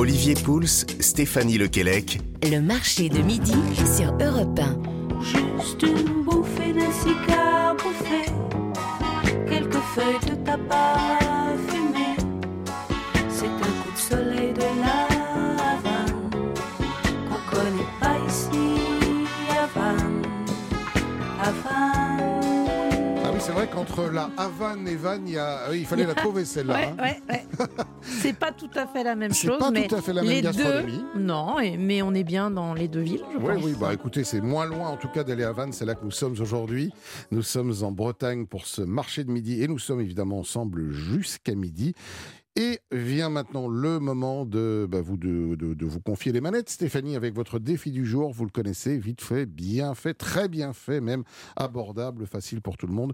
Olivier Pouls, Stéphanie Lequelec. Le marché de midi sur Europe 1. Juste une bouffée de cigare bouffée, quelques feuilles de tabac fumées. C'est un coup de soleil de la Havane qu'on connaît pas ici, Havane, Havane. Ah oui, c'est vrai qu'entre la Havane et Vannes, il, y a... oui, il fallait la trouver celle-là. Ouais, hein. ouais, ouais. C'est pas tout à fait la même chose, pas mais tout à fait la même les gastronomie. deux, non, mais on est bien dans les deux villes, je Oui, pense. oui, bah écoutez, c'est moins loin en tout cas d'aller à Vannes, c'est là que nous sommes aujourd'hui. Nous sommes en Bretagne pour ce marché de midi et nous sommes évidemment ensemble jusqu'à midi. Et vient maintenant le moment de, bah, vous, de, de- de vous confier les manettes, Stéphanie, avec votre défi du jour. Vous le connaissez, vite fait, bien fait, très bien fait, même abordable, facile pour tout le monde.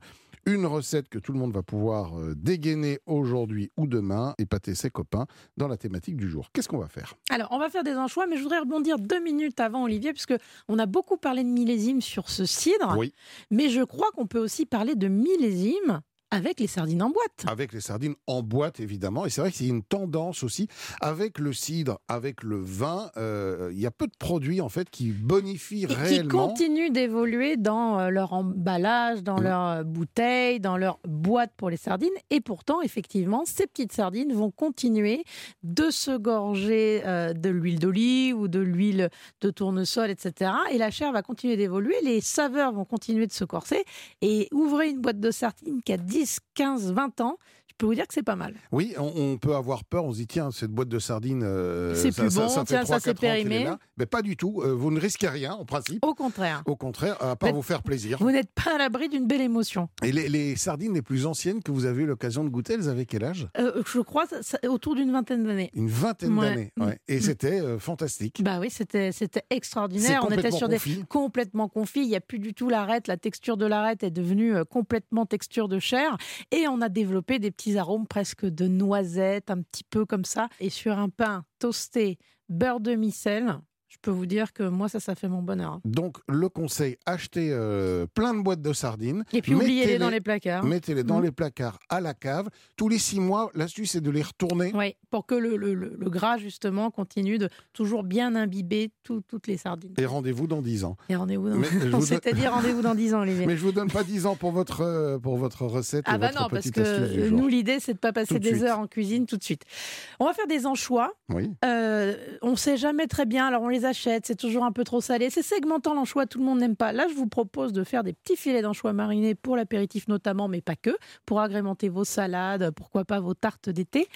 Une recette que tout le monde va pouvoir euh, dégainer aujourd'hui ou demain, épater ses copains dans la thématique du jour. Qu'est-ce qu'on va faire? Alors, on va faire des anchois, mais je voudrais rebondir deux minutes avant, Olivier, puisque on a beaucoup parlé de millésime sur ce cidre, Oui. mais je crois qu'on peut aussi parler de millésime avec les sardines en boîte. Avec les sardines en boîte, évidemment. Et c'est vrai y a une tendance aussi avec le cidre, avec le vin. euh, il y a peu de produits, en fait, qui bonifient Et qui réellement. continuent d'évoluer dans euh, leur emballage, dans Mm. leur euh, bouteille, dans leur boîte pour les sardines. Et pourtant, effectivement, ces petites sardines vont continuer de se gorger euh, de l'huile d'olive ou de l'huile de tournesol, etc. Et la chair va continuer d'évoluer, les saveurs vont continuer de se corser. Et ouvrez une boîte de sardines qui a 10, 15, 20 ans, peux vous dire que c'est pas mal. Oui, on, on peut avoir peur. On se dit, tiens, cette boîte de sardines. euh, C'est ça- plus ça- bon, ça fait tiens, ça 3-4 s'est ans qu'elle est périmé. Mais pas du tout. euh, vous ne risquez rien, en principe. Au contraire, Au contraire, à part vous faire plaisir. vous n'êtes pas à l'abri d'une belle émotion. Et les, les sardines les plus anciennes que vous avez eu l'occasion de goûter, elles avaient quel âge? Euh, je crois ça- ça- autour d'une vingtaine d'années. Une vingtaine Ouais. d'années. ouais. Et Mm. c'était fantastique. Bah oui, c'était C'est extraordinaire. On était sur des confit. complètement confit. Il n'y a plus du tout l'arête. La texture de l'arête est devenue complètement texture de chair. Et on a développé des petits arômes presque de noisettes, un petit peu comme ça. Et sur un pain toasté, beurre de micelle, je peux vous dire que moi, ça, ça fait mon bonheur. Donc, le conseil, achetez euh, plein de boîtes de sardines. Et puis, oubliez-les dans les placards. Mettez-les dans Mhm. les placards à la cave. Tous les six mois, l'astuce, c'est de les retourner. Oui, pour que le, le- le- le gras, justement, continue de toujours bien imbiber tout- toutes les sardines. Et rendez-vous dans 10 ans. Et rendez-vous dans... Donne- C'est-à-dire rendez-vous dans 10 ans, Olivier. Mais je vous donne pas 10 ans pour votre, euh, pour votre recette Ah et bah votre non, parce que nous, l'idée, c'est de pas passer Tout des heures en cuisine tout de suite. On va faire des anchois. Oui. Euh, on ne sait jamais très bien, alors on les achète, c'est toujours un peu trop salé. C'est segmentant l'anchois, tout le monde n'aime pas. Là, je vous propose de faire des petits filets d'anchois marinés pour l'apéritif notamment, mais pas que, pour agrémenter vos salades, pourquoi pas vos tartes d'été,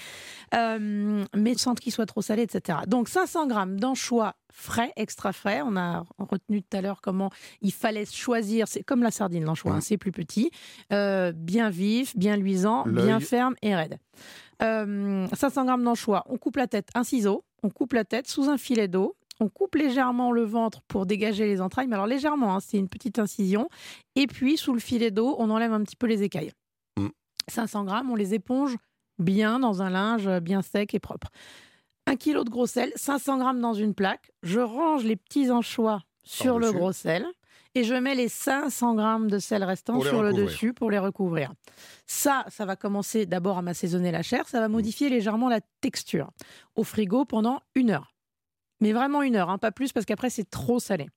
Euh, mais sans qu'ils soient trop salés, etc. Donc 500 grammes d'anchois frais, extra frais. On a retenu tout à l'heure comment il fallait choisir. C'est comme la sardine, l'anchois, hein, c'est plus petit, Euh, bien vif, bien luisant, bien ferme et raide. Euh, 500 grammes d'anchois, on coupe la tête, un ciseau, on coupe la tête sous un filet d'eau. On coupe légèrement le ventre pour dégager les entrailles, mais alors légèrement, hein, c'est une petite incision. Et puis, sous le filet d'eau, on enlève un petit peu les écailles. Mm. 500 grammes, on les éponge bien dans un linge bien sec et propre. Un kilo de gros sel, 500 grammes dans une plaque. Je range les petits anchois sur le gros sel et je mets les 500 grammes de sel les sur le dessus pour les recouvrir. Ça, ça va commencer d'abord à m'assaisonner la chair, ça va modifier légèrement la texture. Au frigo pendant une heure. Mais vraiment une heure, hein, pas plus, parce qu'après c'est trop salé.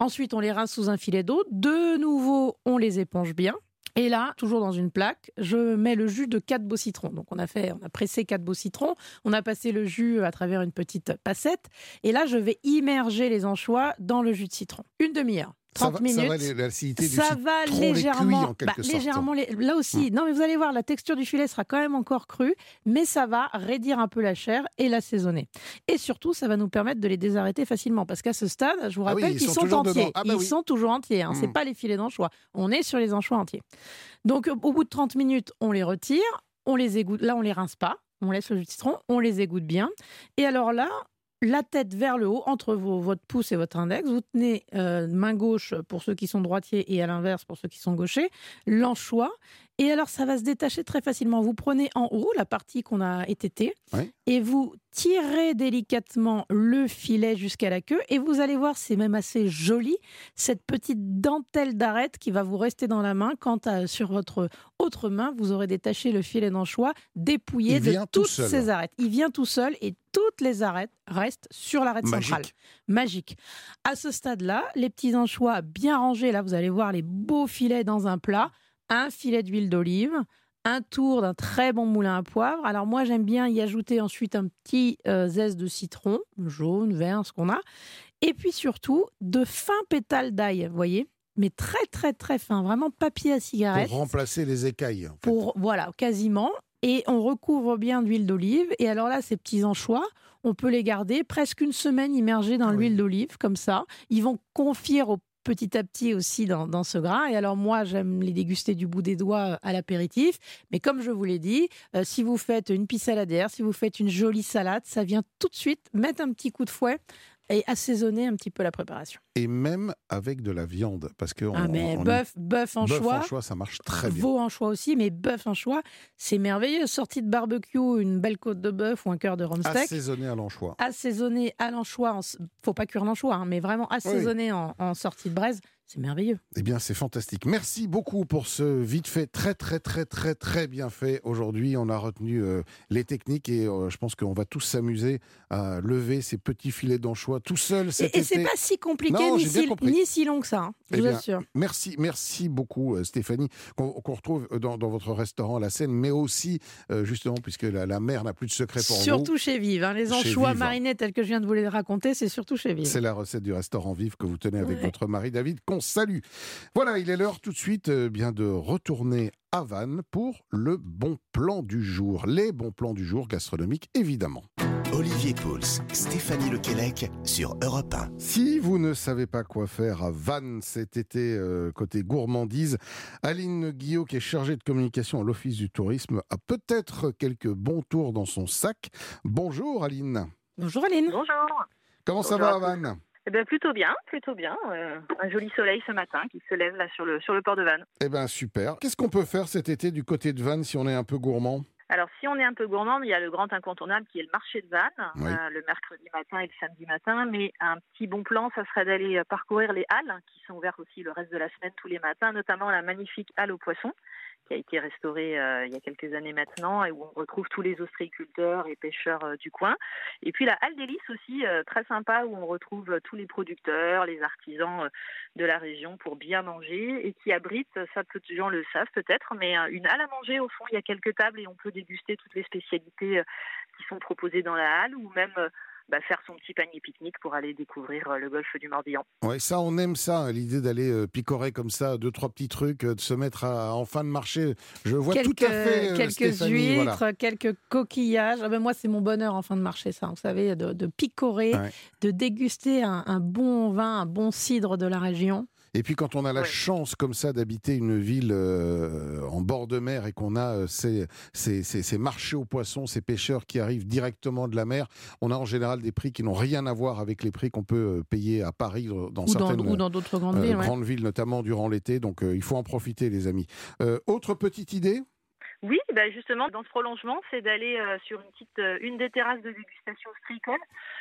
Ensuite, on les rince sous un filet d'eau. De nouveau, on les éponge bien. Et là, toujours dans une plaque, je mets le jus de 4 beaux citrons. Donc on a fait, on a pressé 4 beaux citrons, on a passé le jus à travers une petite passette. Et là, je vais immerger les anchois dans le jus de citron. Une demi-heure. Ça 30 va, minutes. ça va les- l'acidité du Ça citron va les cuit, légèrement, en bah, légèrement là aussi. Non, mais vous allez voir, la texture du filet sera quand même encore crue, mais ça va raidir un peu la chair et l'assaisonner. Et surtout, ça va nous permettre de les désarrêter facilement, parce qu'à ce stade, je vous Ah oui, rappelle ils qu'ils sont entiers. Ah bah ils oui. sont toujours entiers. Hein. C'est Mm. pas les filets d'anchois. On est sur les anchois entiers. Donc, au bout de 30 minutes, on les retire, on les égoutte. Là, on les rince pas. On laisse le jus de citron, on les égoutte bien. Et alors là, la tête vers le haut, entre votre pouce et votre index. Vous tenez euh, main gauche pour ceux qui sont droitiers et à l'inverse pour ceux qui sont gauchers, l'anchois. Et alors, ça va se détacher très facilement. Vous prenez en haut la partie qu'on a ététée Oui. et vous tirez délicatement le filet jusqu'à la queue. Et vous allez voir, c'est même assez joli, cette petite dentelle d'arête qui va vous rester dans la main quand euh, sur votre autre main, vous aurez détaché le filet d'anchois dépouillé Il de toutes ces arêtes. Il vient tout seul et toutes les arêtes restent sur l'arête centrale. Magique. Magique. À ce stade-là, les petits anchois bien rangés, là vous allez voir les beaux filets dans un plat, un filet d'huile d'olive, un tour d'un très bon moulin à poivre. Alors moi j'aime bien y ajouter ensuite un petit euh, zeste de citron, jaune, vert, ce qu'on a. Et puis surtout de fins pétales d'ail, vous voyez mais très très très fin, vraiment papier à cigarette Pour remplacer les écailles. en fait. pour voilà quasiment et on recouvre bien d'huile d'olive et alors là ces petits anchois on peut les garder presque une semaine immergés dans Oui. l'huile d'olive comme ça ils vont confire au petit à petit aussi dans, ce gras et alors moi j'aime les déguster du bout des doigts euh, à l'apéritif. Mais comme je vous l'ai dit euh, si vous faites une pissaladière si vous faites une jolie salade ça vient tout de suite mettre un petit coup de fouet et assaisonner un petit peu la préparation Et même avec de la viande. Parce que ah mais bœuf bœuf bœuf anchois anchois, ça marche très bien. Veau anchois aussi, mais bœuf anchois, c'est merveilleux. Sortie de barbecue, une belle côte de bœuf ou un cœur de rumsteak. Assaisonné à l'anchois. Assaisonné à l'anchois, en faut pas cuire l'anchois, hein, mais vraiment assaisonné en, en sortie de braise, c'est merveilleux. Eh bien, c'est fantastique. Merci beaucoup pour ce vite fait, très, très, très, très, très bien fait. Aujourd'hui, on a retenu euh, les techniques et euh, je pense qu'on va tous s'amuser à lever ces petits filets d'anchois tout seul cet Et, et c'est pas si compliqué Non, ni, si, compris. ni si long que ça, hein, je Eh vous bien, assure. Merci, merci beaucoup euh, Stéphanie, qu'on retrouve dans, dans votre restaurant à la Seine, mais aussi justement puisque la, la mer n'a plus de secret pour Surtout chez Vive. hein, les anchois Vive. marinés tels que je viens de vous les raconter, c'est surtout chez. Vive. C'est la recette du restaurant Vive que vous tenez avec Ouais. votre mari David, salue. Voilà, il est l'heure tout de suite euh, bien de retourner à Vannes pour le bon plan du jour. Les bons plans du jour gastronomiques, évidemment. Olivier Pouls, Stéphanie Lequelec sur Europe 1. Si vous ne savez pas quoi faire à Vannes cet été euh, côté gourmandise, Aline Guillot, qui est chargée de communication à l'Office du tourisme, a peut-être quelques bons tours dans son sac. Bonjour Aline. Bonjour Aline. Bonjour. Comment ça va à. Vannes? Eh bien, plutôt bien, plutôt bien. Euh, un joli soleil ce matin qui se lève là sur le, sur le port de Vannes. Eh bien super. Qu'est-ce qu'on peut faire cet été du côté de Vannes si on est un peu gourmand? Alors, si on est un peu gourmand, il y a le grand incontournable qui est le marché de Vannes, Oui. euh, le mercredi matin et le samedi matin. Mais un petit bon plan, ça serait d'aller euh, parcourir les halles qui sont ouvertes aussi le reste de la semaine tous les matins, notamment la magnifique halle aux poissons qui a été restaurée euh, il y a quelques années maintenant et où on retrouve tous les ostréiculteurs et pêcheurs euh, du coin. Et puis la halle des Lys aussi, euh, très sympa, où on retrouve tous les producteurs, les artisans de la région pour bien manger et qui abrite, ça peu de gens le savent peut-être, mais une halle à manger au fond, il y a quelques tables et on peut déguster toutes les spécialités qui sont proposées dans la halle ou même bah, faire son petit panier pique-nique pour aller découvrir euh, le golfe du Morbihan. Ouais, ça on aime ça, hein, l'idée d'aller euh, picorer comme ça deux trois petits trucs, euh, de se mettre à- en fin de marché. Je vois quelques, tout à fait quelques Stéphanie, huîtres, voilà. quelques coquillages. Ah ben moi, c'est mon bonheur en fin de marché, ça. Vous savez, de, de picorer, Ouais. de déguster un, un bon vin, un bon cidre de la région. Et puis quand on a la Ouais. chance comme ça d'habiter une ville euh, en bord de mer et qu'on a euh, ces, ces, ces- ces marchés aux poissons, ces pêcheurs qui arrivent directement de la mer, on a en général des prix qui n'ont rien à voir avec les prix qu'on peut euh, payer à Paris dans Ou dans certaines ou dans d'autres grandes villes. ouais. grandes villes, notamment durant l'été. Donc il faut en profiter les amis. Autre petite idée Oui, bah justement, dans ce prolongement, c'est d'aller euh, sur une petite, euh, une des terrasses de dégustation stricole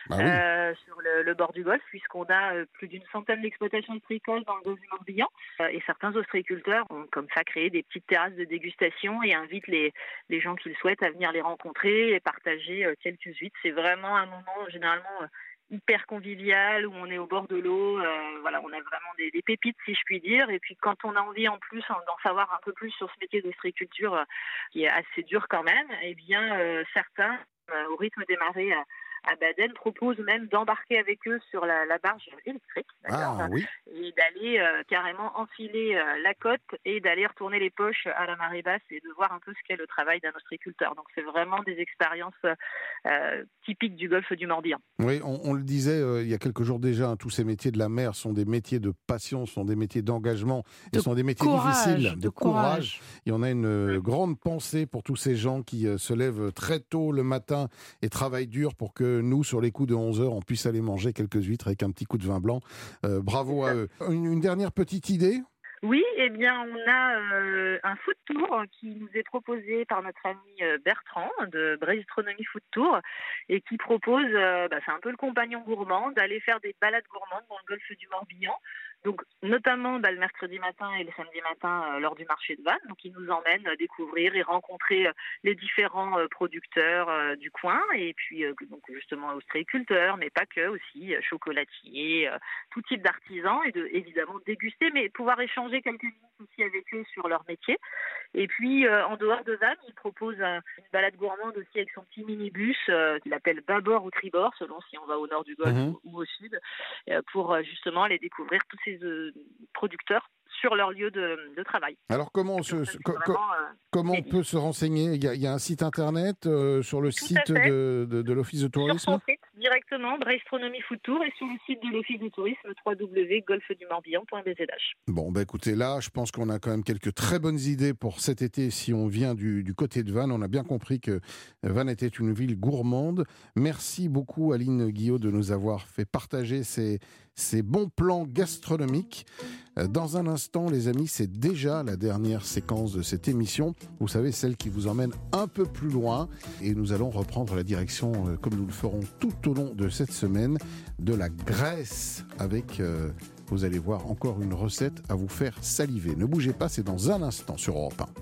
Bah oui. euh, sur le, le bord du golfe, puisqu'on a euh, plus d'une centaine d'exploitations stricoles dans le golfe du Morbihan. Euh, et certains ostréiculteurs ont comme ça créé des petites terrasses de dégustation et invitent les, les gens qui le souhaitent à venir les rencontrer et partager euh, quelques huîtres. C'est vraiment un moment généralement euh, hyper convivial où on est au bord de l'eau. euh, voilà, on a vraiment des, des pépites, si je puis dire. Et puis quand on a envie en plus en- d'en savoir un peu plus sur ce métier d'ostréiculture euh, qui est assez dur quand même, eh bien euh, certains, euh, au rythme des marées à, à Baden, proposent même d'embarquer avec eux sur la, la barge électrique. Ah oui. Euh, carrément enfiler euh, la côte et d'aller retourner les poches à la marée basse et de voir un peu ce qu'est le travail d'un ostréiculteur. Donc c'est vraiment des expériences euh, typiques du golfe du Morbihan. Oui, on, on le disait euh, il y a quelques jours déjà, hein, tous ces métiers de la mer sont des métiers de passion, sont des métiers d'engagement, et De sont des métiers Courage, difficiles, de courage. Et on a une grande pensée pour tous ces gens qui euh, se lèvent très tôt le matin et travaillent dur pour que nous, sur les coups de 11 heures, on puisse aller manger quelques huîtres avec un petit coup de vin blanc. Euh, bravo à eux. Une, une dernière petite idée? Oui, eh bien, on a euh, un food tour qui nous est proposé par notre ami euh, Bertrand de Brestronomie Food Tour et qui propose, euh, bah, c'est un peu le compagnon gourmand, d'aller faire des balades gourmandes dans le golfe du Morbihan. Donc, notamment bah, le mercredi matin et le samedi matin lors du marché de Vannes. Donc, il nous emmène découvrir et rencontrer les différents producteurs du coin. Et puis donc justement ostréiculteurs, mais pas que aussi chocolatiers, tout type d'artisans. Et de évidemment déguster, mais pouvoir échanger quelques minutes aussi avec eux sur leur métier. Et puis, euh, en dehors de Vannes, il propose une balade gourmande aussi avec son petit minibus euh, qu'il appelle Babord ou Tribord, selon si on va au nord du Golfe Mhm. ou, au sud, euh, pour euh, justement aller découvrir tous ces producteurs sur leur lieu de, de travail. Alors comment, Donc, se- ça, c'est co- co- vraiment, comment on Mehdi. peut se renseigner? Il y, a, il y a un site internet sur le site de, de- de l'Office de sur tourisme? Son site directement, Brestronomie Food Tour, et sur le site de l'Office du tourisme, www.golfedumorbihan.bzh. Bon, bah écoutez, là, je pense qu'on a quand même quelques très bonnes idées pour cet été si on vient du, du côté de Vannes. On a bien compris que Vannes était une ville gourmande. Merci beaucoup, Aline Guillot, de nous avoir fait partager ces, ces bons plans gastronomiques. Euh, Dans un instant, les amis, c'est déjà la dernière séquence de cette émission. Vous savez, celle qui vous emmène un peu plus loin. Et nous allons reprendre la direction, euh, comme nous le ferons tout au long de cette semaine, de la Grèce avec... euh, vous allez voir encore une recette à vous faire saliver. Ne bougez pas, c'est dans un instant sur Europe 1.